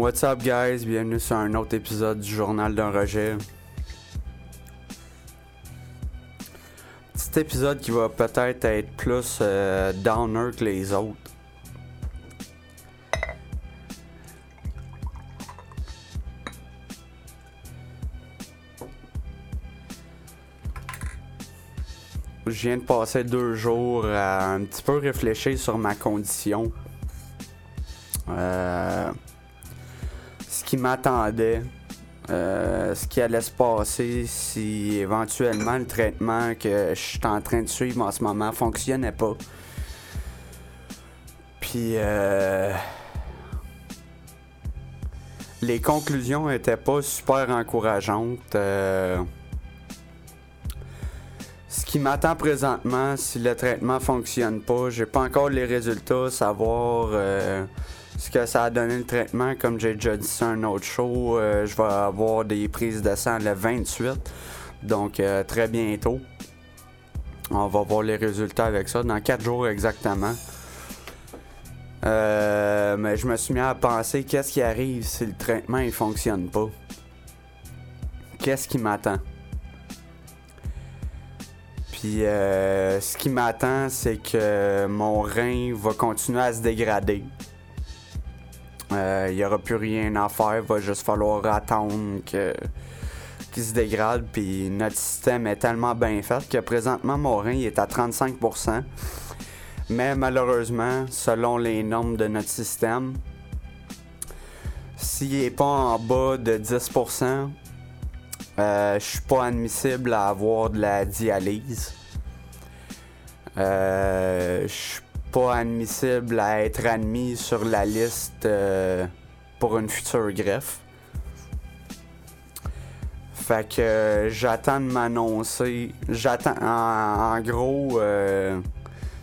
What's up, guys? Bienvenue sur un autre épisode du Journal d'un rejet. Petit épisode qui va peut-être être plus euh, downer que les autres. Je viens de passer deux jours à un petit peu réfléchir sur ma condition. Euh, qui m'attendait, euh, ce qui allait se passer si éventuellement le traitement que je suis en train de suivre en ce moment fonctionnait pas. Puis euh, les conclusions étaient pas super encourageantes. Euh, ce qui m'attend présentement, si le traitement fonctionne pas, j'ai pas encore les résultats, savoir ce que ça a donné le traitement. Comme j'ai déjà dit sur un autre show, euh, je vais avoir des prises de sang le 28, donc euh, très bientôt. On va voir les résultats avec ça, dans 4 jours exactement. Euh, mais je me suis mis à penser qu'est-ce qui arrive si le traitement il fonctionne pas? Qu'est-ce qui m'attend? Puis euh, ce qui m'attend, c'est que mon rein va continuer à se dégrader. Euh, Il n'y aura plus rien à faire, il va juste falloir attendre que qu'il se dégrade. Puis notre système est tellement bien fait que présentement mon rein il est à 35%. Mais malheureusement, selon les normes de notre système, s'il n'est pas en bas de 10%, euh, je suis pas admissible à avoir de la dialyse. Euh, suis pas admissible à être admis sur la liste euh, pour une future greffe. Fait que euh, j'attends de m'annoncer. J'attends. En, gros, euh,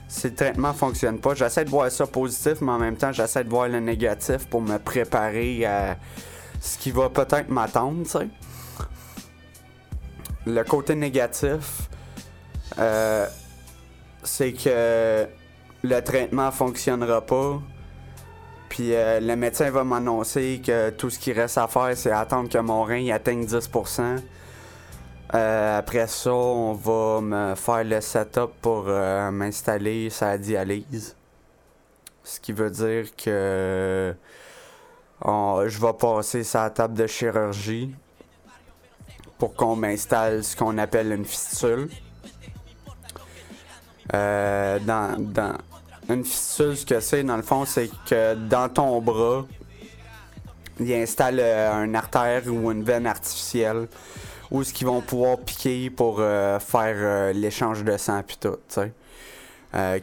si le traitement fonctionne pas, j'essaie de voir ça positif, mais en même temps, j'essaie de voir le négatif pour me préparer à ce qui va peut-être m'attendre, tu. Le côté négatif, c'est que le traitement fonctionnera pas. Puis euh, le médecin va m'annoncer que tout ce qui reste à faire, c'est attendre que mon rein atteigne 10%. Euh, après ça, on va me faire le setup pour euh, m'installer sa dialyse. Ce qui veut dire que je vais passer sa table de chirurgie pour qu'on m'installe ce qu'on appelle une fistule. Euh, dans, dans une fistule, ce que c'est, dans le fond, c'est que dans ton bras, il installe euh, un artère ou une veine artificielle où ce qu'ils vont pouvoir piquer pour euh, faire euh, l'échange de sang puis tout,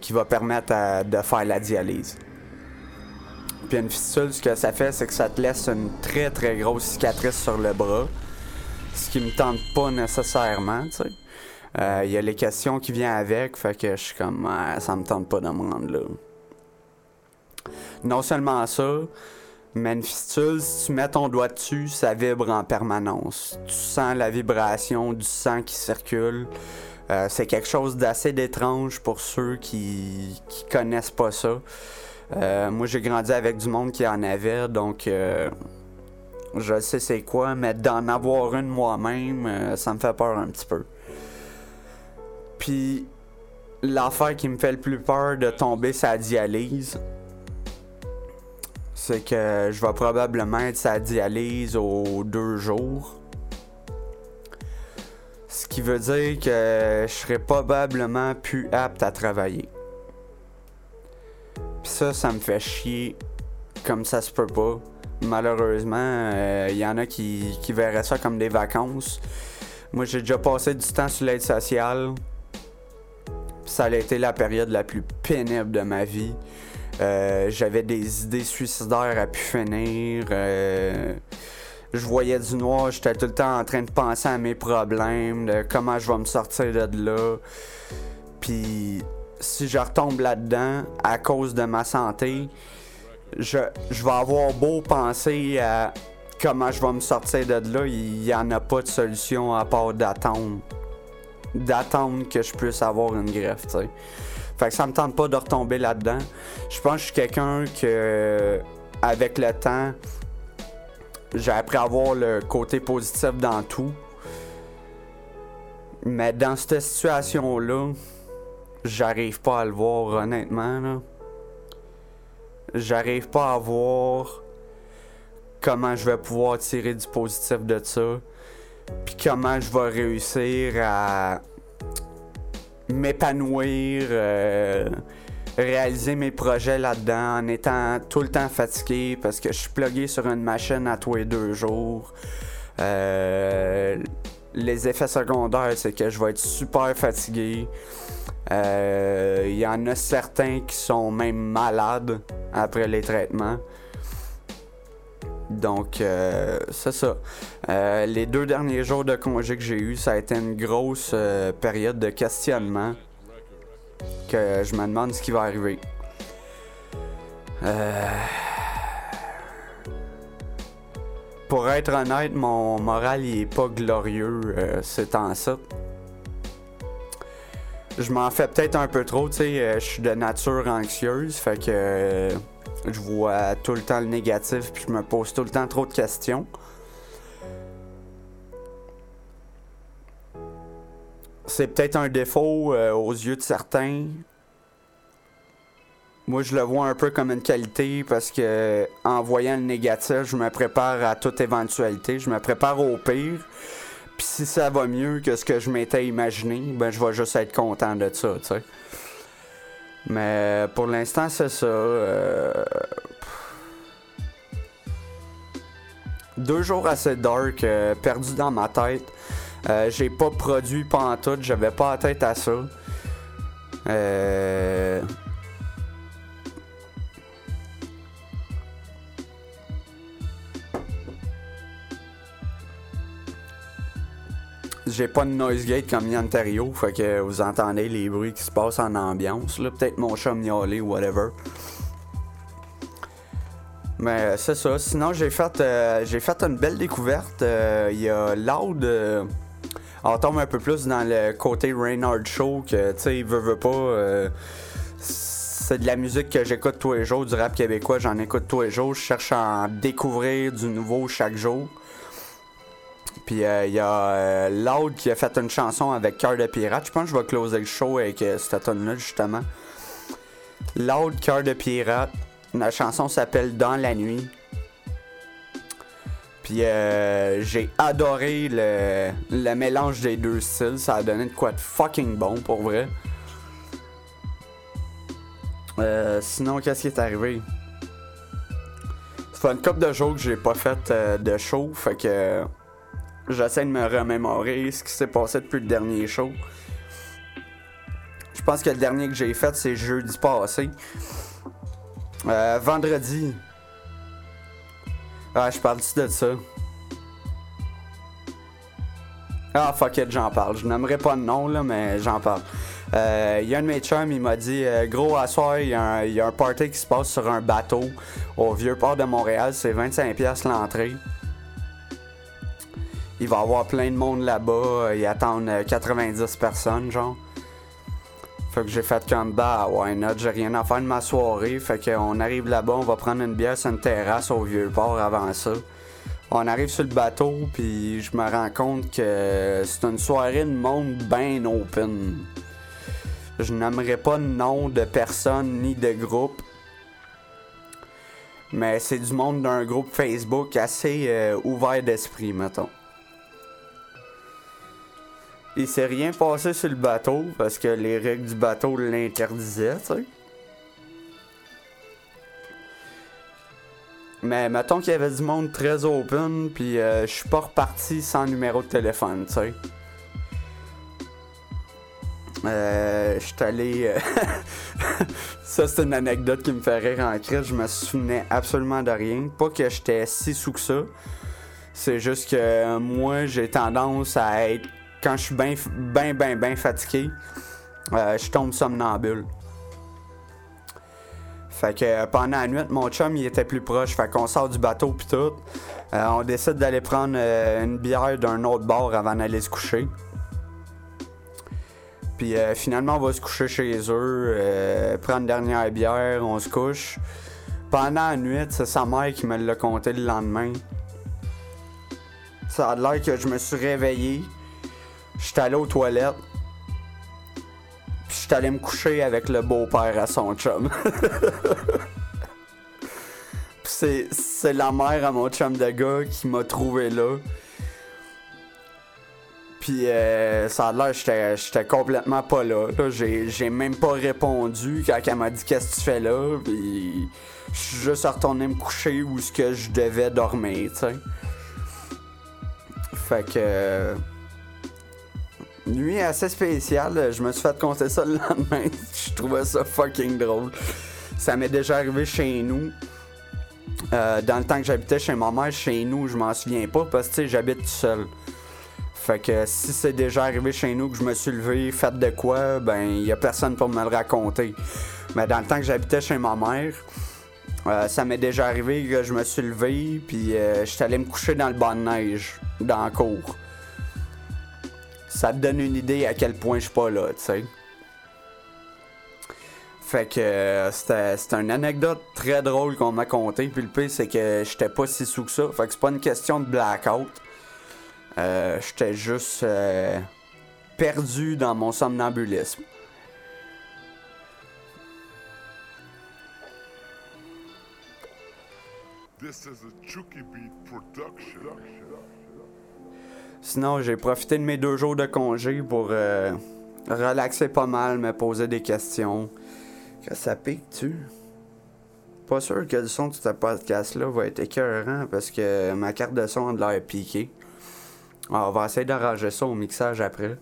qui va permettre de faire la dialyse. Puis une fistule, ce que ça fait, c'est que ça te laisse une très très grosse cicatrice sur le bras. Ce qui me tente pas nécessairement, tu sais. Euh, Il y a les questions qui viennent avec, fait que je suis comme, Ah, ça me tente pas de me rendre là. Non seulement ça, mais une fistule, si tu mets ton doigt dessus, ça vibre en permanence. Tu sens la vibration du sang qui circule. Euh, c'est quelque chose d'assez d'étrange pour ceux qui, connaissent pas ça. Euh, moi, j'ai grandi avec du monde qui en avait, donc euh, je sais c'est quoi, mais d'en avoir une moi-même, euh, ça me fait peur un petit peu. Puis, l'affaire qui me fait le plus peur de tomber sa dialyse, c'est que je vais probablement être sa dialyse aux deux jours. Ce qui veut dire que je serai probablement plus apte à travailler. Puis ça, ça me fait chier comme ça se peut pas. Malheureusement, il y en a qui, qui verraient ça comme des vacances. Moi, j'ai déjà passé du temps sur l'aide sociale. Ça a été la période la plus pénible de ma vie. Euh, J'avais des idées suicidaires à pu finir. Euh, je voyais du noir, j'étais tout le temps en train de penser à mes problèmes, de comment je vais me sortir de là. Puis si je retombe là-dedans à cause de ma santé, je, je vais avoir beau penser à comment je vais me sortir de là, il n'y en a pas de solution à part d'attendre. D'attendre que je puisse avoir une greffe, tu sais. Fait que ça me tente pas de retomber là-dedans. Je pense que je suis quelqu'un que, avec le temps, j'ai appris à voir le côté positif dans tout. Mais dans cette situation-là, j'arrive pas à le voir honnêtement. J'arrive pas à voir comment je vais pouvoir tirer du positif de ça. Puis comment je vais réussir à m'épanouir, euh, réaliser mes projets là-dedans en étant tout le temps fatigué parce que je suis plugué sur une machine à tous les deux jours. Euh, les effets secondaires, c'est que je vais être super fatigué. Euh, il y en a certains qui sont même malades après les traitements. Donc, euh, c'est ça. Euh, les deux derniers jours de congé que j'ai eu, ça a été une grosse période de questionnement. Que je me demande ce qui va arriver. Pour être honnête, mon moral il est pas glorieux ces temps-ci je m'en fais peut-être un peu trop, tu sais, euh, je suis de nature anxieuse, fait que euh, je vois tout le temps le négatif, puis je me pose tout le temps trop de questions. C'est peut-être un défaut euh, aux yeux de certains. Moi, je le vois un peu comme une qualité parce que en voyant le négatif, je me prépare à toute éventualité, je me prépare au pire. Puis si ça va mieux que ce que je m'étais imaginé, ben je vais juste être content de ça, tu sais. Mais pour l'instant, c'est ça. Euh, deux jours assez dark, euh, perdu dans ma tête. Euh, j'ai pas produit tout, j'avais pas la tête à ça. Euh... j'ai pas de noise gate comme Ontario, fait que vous entendez les bruits qui se passent en ambiance. Là, peut-être mon chat miauler ou whatever. Mais c'est ça. Sinon, j'ai fait, euh, fait une belle découverte. Euh, il y a Loud. Euh, on tombe un peu plus dans le côté Reynard Show que, tu sais, il veut, veut pas. c'est de la musique que j'écoute tous les jours, du rap québécois, j'en écoute tous les jours. Je cherche à en découvrir du nouveau chaque jour. Puis il euh, y a euh, Loud qui a fait une chanson avec Cœur de Pirate. Je pense que je vais closer le show avec euh, cette tonne-là, justement. Loud, Cœur de Pirate. La chanson s'appelle Dans la nuit. Puis j'ai adoré le, le, mélange des deux styles. Ça a donné de quoi de fucking bon pour vrai. sinon, qu'est-ce qui est arrivé? Ça fait une couple de jours que j'ai pas fait de show. Fait que j'essaie de me remémorer ce qui s'est passé depuis le dernier show. Je pense que le dernier que j'ai fait, c'est jeudi passé. Euh, vendredi. Ah, je parle-tu de ça? Ah, fuck it, j'en parle. Je n'aimerais pas de nom, là, mais j'en parle. Il euh, y a un de mes chums, il m'a dit euh, Gros, à soir, il y, a un party qui se passe sur un bateau au vieux port de Montréal. C'est 25$ l'entrée. Il va y avoir plein de monde là-bas. Ils attendent 90 euh, personnes, genre. Fait que j'ai fait comme bah ouais not, j'ai rien à faire de ma soirée. Fait qu'on arrive là-bas, on va prendre une bière sur une terrasse au vieux port avant ça. On arrive sur le bateau, puis je me rends compte que c'est une soirée de monde bien open. Je n'aimerais pas de nom de personne ni de groupe. Mais c'est du monde d'un groupe Facebook assez euh, ouvert d'esprit, mettons. Il s'est rien passé sur le bateau parce que les règles du bateau l'interdisaient, tu sais. Mais mettons qu'il y avait du monde très open, puis euh, je suis pas reparti sans numéro de téléphone, tu sais. Euh, je suis allé. Euh, ça, c'est une anecdote qui me fait rire en crise. Je me souvenais absolument de rien. Pas que j'étais si sous que ça. C'est juste que moi, j'ai tendance à être quand je suis bien, bien, bien, bien fatigué, euh, je tombe somnambule. Fait que euh, pendant la nuit, mon chum il était plus proche. Fait qu'on sort du bateau puis tout. Euh, on décide d'aller prendre une bière d'un autre bar avant d'aller se coucher. Puis finalement, on va se coucher chez eux, prendre une dernière bière, on se couche. Pendant la nuit, c'est sa mère qui me l'a compté le lendemain. Ça a l'air que je me suis réveillé. J'étais allé aux toilettes. Puis j'étais allé me coucher avec le beau-père à son chum. Puis c'est la mère à mon chum de gars qui m'a trouvé là. Puis euh, ça a l'air j'étais complètement pas là. J'ai même pas répondu quand elle m'a dit qu'est-ce que tu fais là? Puis je suis juste retourné me coucher où ce que je devais dormir, tu sais. Fait que nuit assez spéciale, je me suis fait compter ça le lendemain. je trouvais ça fucking drôle. Ça m'est déjà arrivé chez nous. Euh, dans le temps que j'habitais chez ma mère, chez nous, je m'en souviens pas parce que j'habite tout seul. Fait que si c'est déjà arrivé chez nous que je me suis levé, fait de quoi, ben y a personne pour me le raconter. Mais dans le temps que j'habitais chez ma mère, euh, ça m'est déjà arrivé que je me suis levé puis euh, j'étais allé me coucher dans le banc de neige, dans la cour. Ça te donne une idée à quel point je suis pas là, tu sais. Fait que euh, c'était une anecdote très drôle qu'on m'a conté. Puis le pire, c'est que j'étais pas si sous que ça. Fait que c'est pas une question de blackout. Euh, J'étais juste euh, perdu dans mon somnambulisme. Sinon, j'ai profité de mes deux jours de congé pour euh, relaxer pas mal, me poser des questions. Que ça pique-tu? Pas sûr que le son de ce podcast-là va être écœurant parce que ma carte de son a de l'air piquée. On va essayer d'arranger ça au mixage après.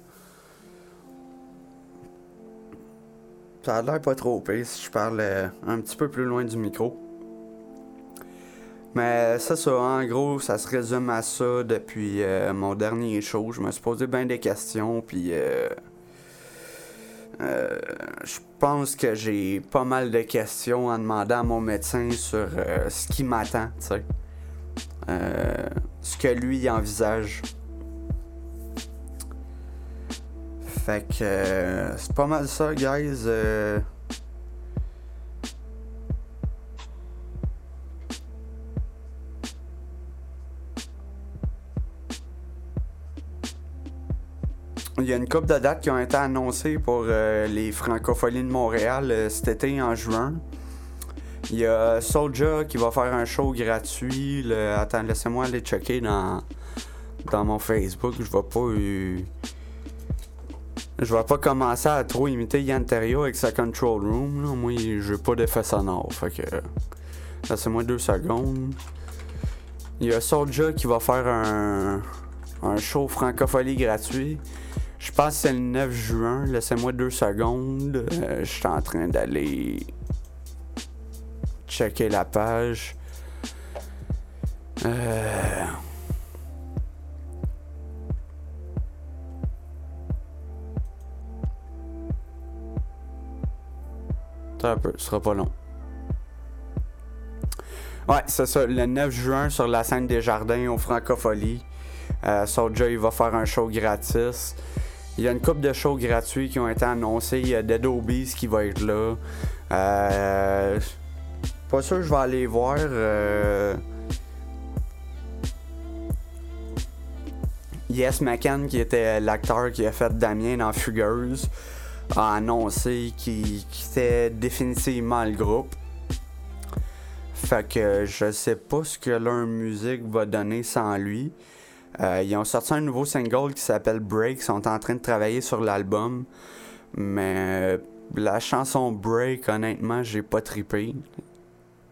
Ça a l'air pas trop pire si je parle euh, un petit peu plus loin du micro. Mais ça, ça, en gros, ça se résume à ça depuis euh, mon dernier show. Je me suis posé bien des questions, puis euh, je pense que j'ai pas mal de questions à demander à mon médecin sur ce qui m'attend, tu sais. ce que lui envisage. Fait que euh, c'est pas mal ça, guys. Y a une couple de dates qui ont été annoncées pour euh, les francophonies de Montréal cet été en juin. Il y a Soulja qui va faire un show gratuit. Attends, laissez-moi aller checker dans, dans mon Facebook. Je vais pas. Je vais pas commencer à trop imiter Yann avec sa control room. Là. Moi, j'ai pas d'effet sonore. Fait que. Laissez-moi deux secondes. Il y a Soulja qui va faire un, un show francophonie gratuit. Je pense que c'est le 9 juin. Laissez-moi deux secondes. Euh, je suis en train d'aller checker la page. Euh. un peu, ce sera pas long. Ouais, c'est ça, le 9 juin sur la scène des jardins au Francophonie. Euh, il va faire un show gratis. Il y a une couple de shows gratuits qui ont été annoncés. Il y a Dead Obies qui va être là. Euh, pas sûr que je vais aller voir. Euh, Yes McCann, qui était l'acteur qui a fait Damien dans Fugueuse a annoncé qu'il quittait définitivement le groupe. Fait que je sais pas ce que leur musique va donner sans lui. Euh, ils ont sorti un nouveau single qui s'appelle Break. Ils sont en train de travailler sur l'album. Mais la chanson Break, honnêtement, j'ai pas trippé.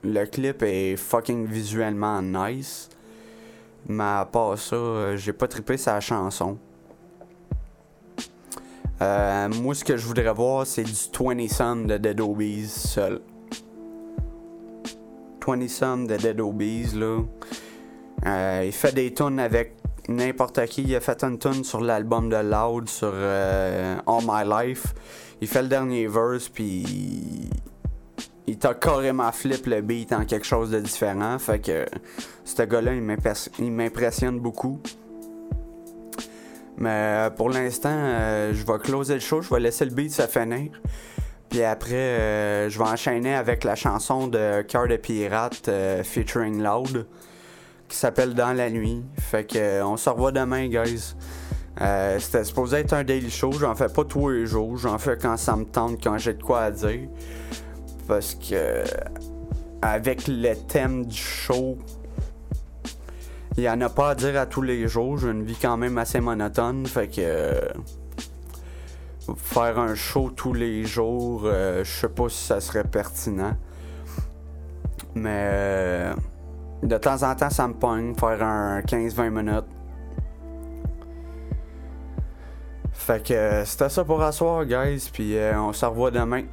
Le clip est fucking visuellement nice. Mais à part ça, euh, j'ai pas trippé sa chanson. Euh, moi, ce que je voudrais voir, c'est du 20 Some de Dead Obies seul. 20 Some de Dead Obies, là. Euh, il fait des tunes avec n'importe qui. Il a fait une tune sur l'album de Loud, sur euh, All My Life. Il fait le dernier verse, puis il t'a carrément flip le beat en quelque chose de différent. Fait que ce gars-là, il m'impressionne beaucoup. Mais euh, pour l'instant, euh, je vais closer le show, je vais laisser le beat se finir. Puis après, je vais enchaîner avec la chanson de Cœur de Pirate featuring Loud qui s'appelle Dans la nuit. Fait que on se revoit demain, guys. Euh, c'était supposé être un daily show. J'en fais pas tous les jours. J'en fais quand ça me tente, quand j'ai de quoi à dire. Parce que avec le thème du show, il y en a pas à dire à tous les jours. J'ai une vie quand même assez monotone. Fait que faire un show tous les jours, euh, je sais pas si ça serait pertinent. Mais euh, de temps en temps, ça me pogne faire un 15-20 minutes. Fait que euh, c'était ça pour asseoir, guys. Puis on se revoit demain.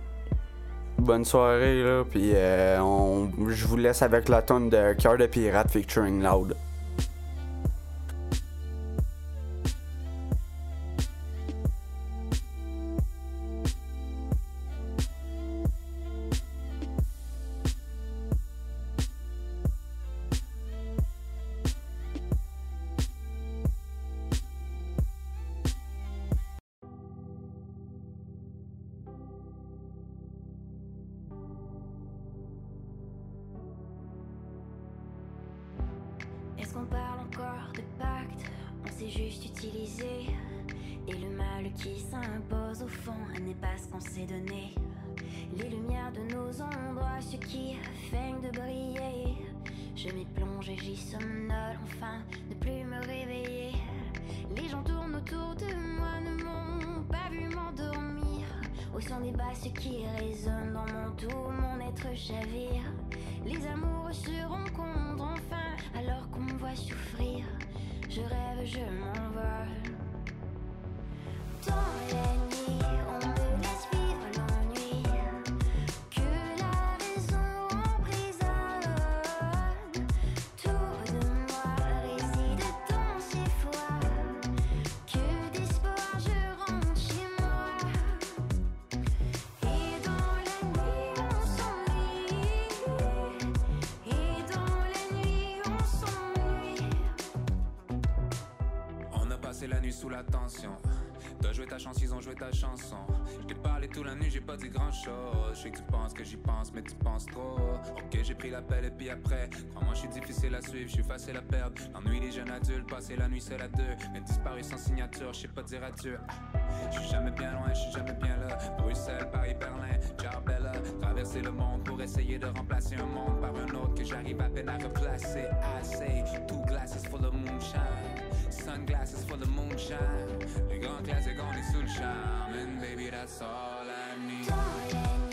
Bonne soirée, là. Puis on, je vous laisse avec la tonne de Cœur de Pirate featuring Loud. Juste utilisé. Et le mal qui s'impose au fond n'est pas ce qu'on s'est donné. Les lumières de nos endroits, ce qui feignent de briller. Je m'y plonge et j'y somnole, enfin, ne plus me réveiller. Les gens tournent autour de moi, ne m'ont pas vu m'endormir. Au son des basses qui résonnent dans mon tout, mon être chavire. Les amours se rencontrent enfin alors qu'on me voit souffrir. Je rêve, je m'envole. Dans la Passé la nuit sous la tension. T'as joué ta chance, ils ont joué ta chanson. Je parlé toute la nuit, j'ai pas dit grand chose. Je sais que tu penses que j'y pense, mais tu penses trop. Ok, j'ai pris l'appel et puis après. Crois-moi, je suis difficile à suivre, je suis facile à perdre. L'ennui des jeunes adultes, passer la nuit seul à deux. Mais disparu sans signature, je sais pas dire adieu. Je suis jamais bien loin, je suis jamais bien là. Bruxelles, Paris, Berlin, Jarbella. Traverser le monde pour essayer de remplacer un monde par un autre que j'arrive à peine à replacer. I say, two glasses full of moonshine. Sunglasses full of moonshine. Les grands classiques, on est sous le charme. And baby, that's all I need.